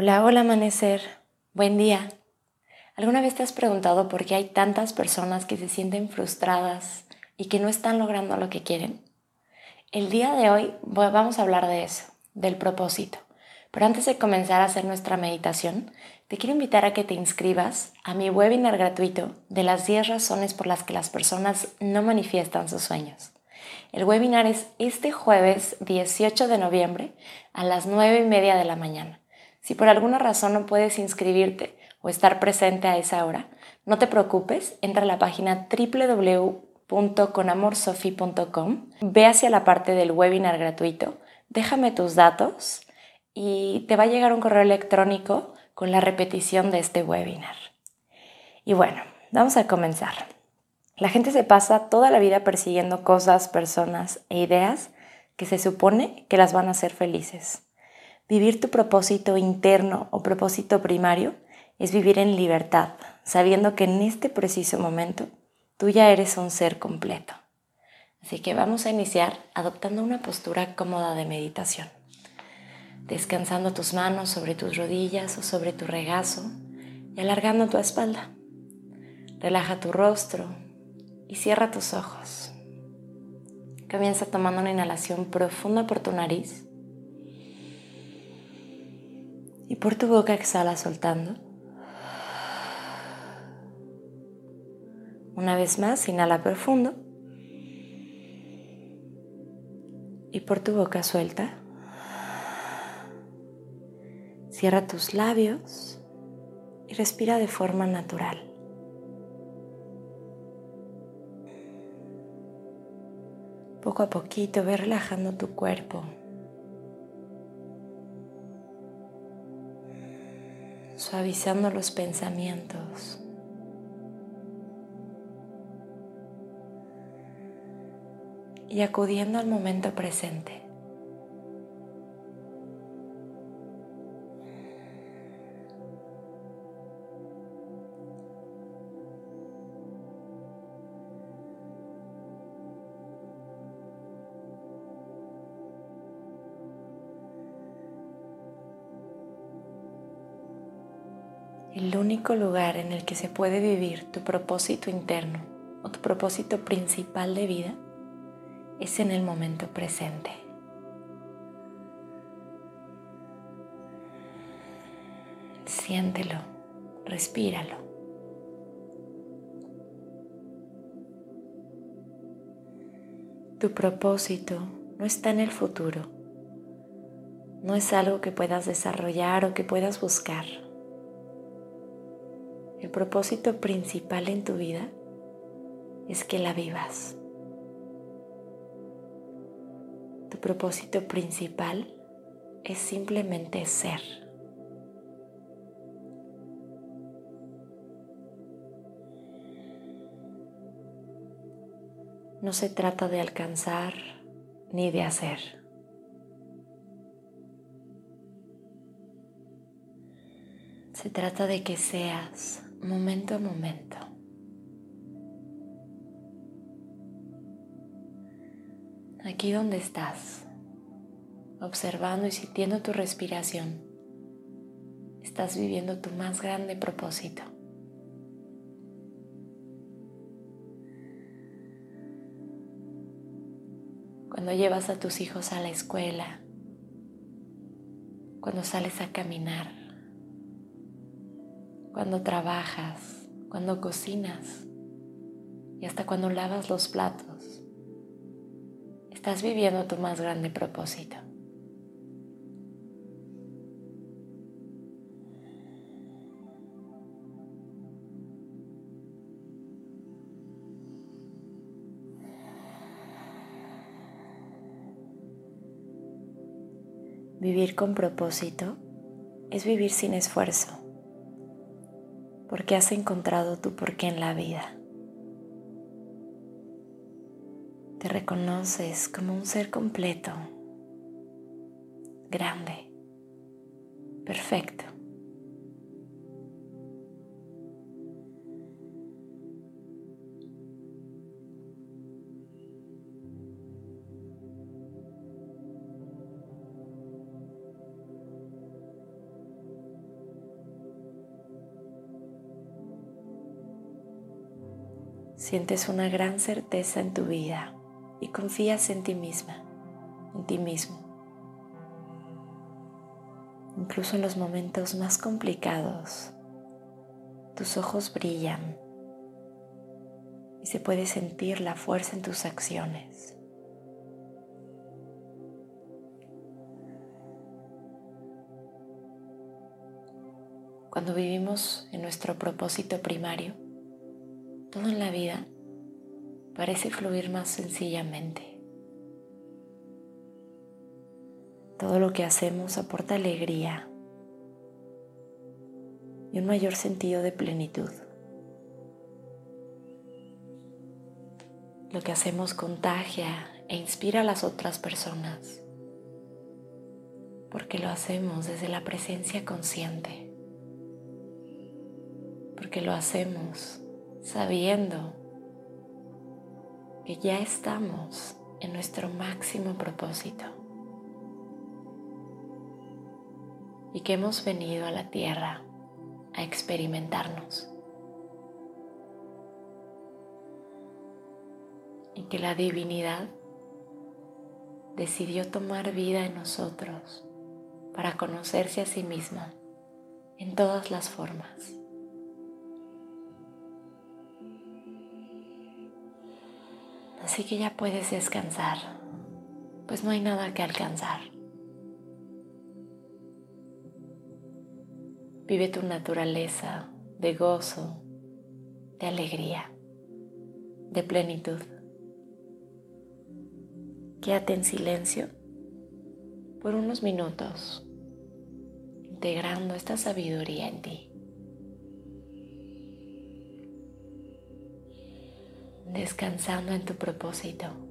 Hola, hola amanecer, buen día. ¿Alguna vez te has preguntado por qué hay tantas personas que se sienten frustradas y que no están logrando lo que quieren? El día de hoy vamos a hablar de eso, del propósito. Pero antes de comenzar a hacer nuestra meditación, te quiero invitar a que te inscribas a mi webinar gratuito de las 10 razones por las que las personas no manifiestan sus sueños. El webinar es este jueves 18 de noviembre a las 9 y media de la mañana. Si por alguna razón no puedes inscribirte o estar presente a esa hora, no te preocupes, entra a la página www.conamorsofi.com, ve hacia la parte del webinar gratuito, déjame tus datos y te va a llegar un correo electrónico con la repetición de este webinar. Y bueno, vamos a comenzar. La gente se pasa toda la vida persiguiendo cosas, personas e ideas que se supone que las van a hacer felices. Vivir tu propósito interno o propósito primario es vivir en libertad, sabiendo que en este preciso momento tú ya eres un ser completo. Así que vamos a iniciar adoptando una postura cómoda de meditación, descansando tus manos sobre tus rodillas o sobre tu regazo y alargando tu espalda. Relaja tu rostro y cierra tus ojos. Comienza tomando una inhalación profunda por tu nariz y por tu boca exhala soltando. Una vez más, inhala profundo. Y por tu boca suelta. Cierra tus labios y respira de forma natural. Poco a poquito ve relajando tu cuerpo. Suavizando los pensamientos. Y acudiendo al momento presente. El único lugar en el que se puede vivir tu propósito interno o tu propósito principal de vida es en el momento presente. Siéntelo, respíralo. Tu propósito no está en el futuro, no es algo que puedas desarrollar o que puedas buscar el propósito principal en tu vida es que la vivas. Tu propósito principal es simplemente ser. No se trata de alcanzar ni de hacer. Se trata de que seas momento a momento. Aquí donde estás, observando y sintiendo tu respiración, estás viviendo tu más grande propósito. Cuando llevas a tus hijos a la escuela, cuando sales a caminar, cuando trabajas, cuando cocinas y hasta cuando lavas los platos. Estás viviendo tu más grande propósito. Vivir con propósito es vivir sin esfuerzo, porque has encontrado tu porqué en la vida. Te reconoces como un ser completo, grande, perfecto. Sientes una gran certeza en tu vida y confías en ti misma, en ti mismo. Incluso en los momentos más complicados, tus ojos brillan y se puede sentir la fuerza en tus acciones. Cuando vivimos en nuestro propósito primario, todo en la vida parece fluir más sencillamente. Todo lo que hacemos aporta alegría y un mayor sentido de plenitud. Lo que hacemos contagia e inspira a las otras personas, porque lo hacemos desde la presencia consciente, porque lo hacemos sabiendo que ya estamos en nuestro máximo propósito y que hemos venido a la tierra a experimentarnos y que la divinidad decidió tomar vida en nosotros para conocerse a sí misma en todas las formas. Así que ya puedes descansar, pues no hay nada que alcanzar. Vive tu naturaleza de gozo, de alegría, de plenitud. Quédate en silencio por unos minutos, integrando esta sabiduría en ti. Descansando en tu propósito.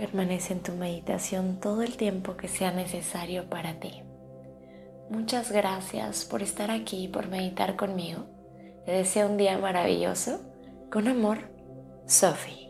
Permanece en tu meditación todo el tiempo que sea necesario para ti. Muchas gracias por estar aquí y por meditar conmigo. Te deseo un día maravilloso. Con amor, Sophie.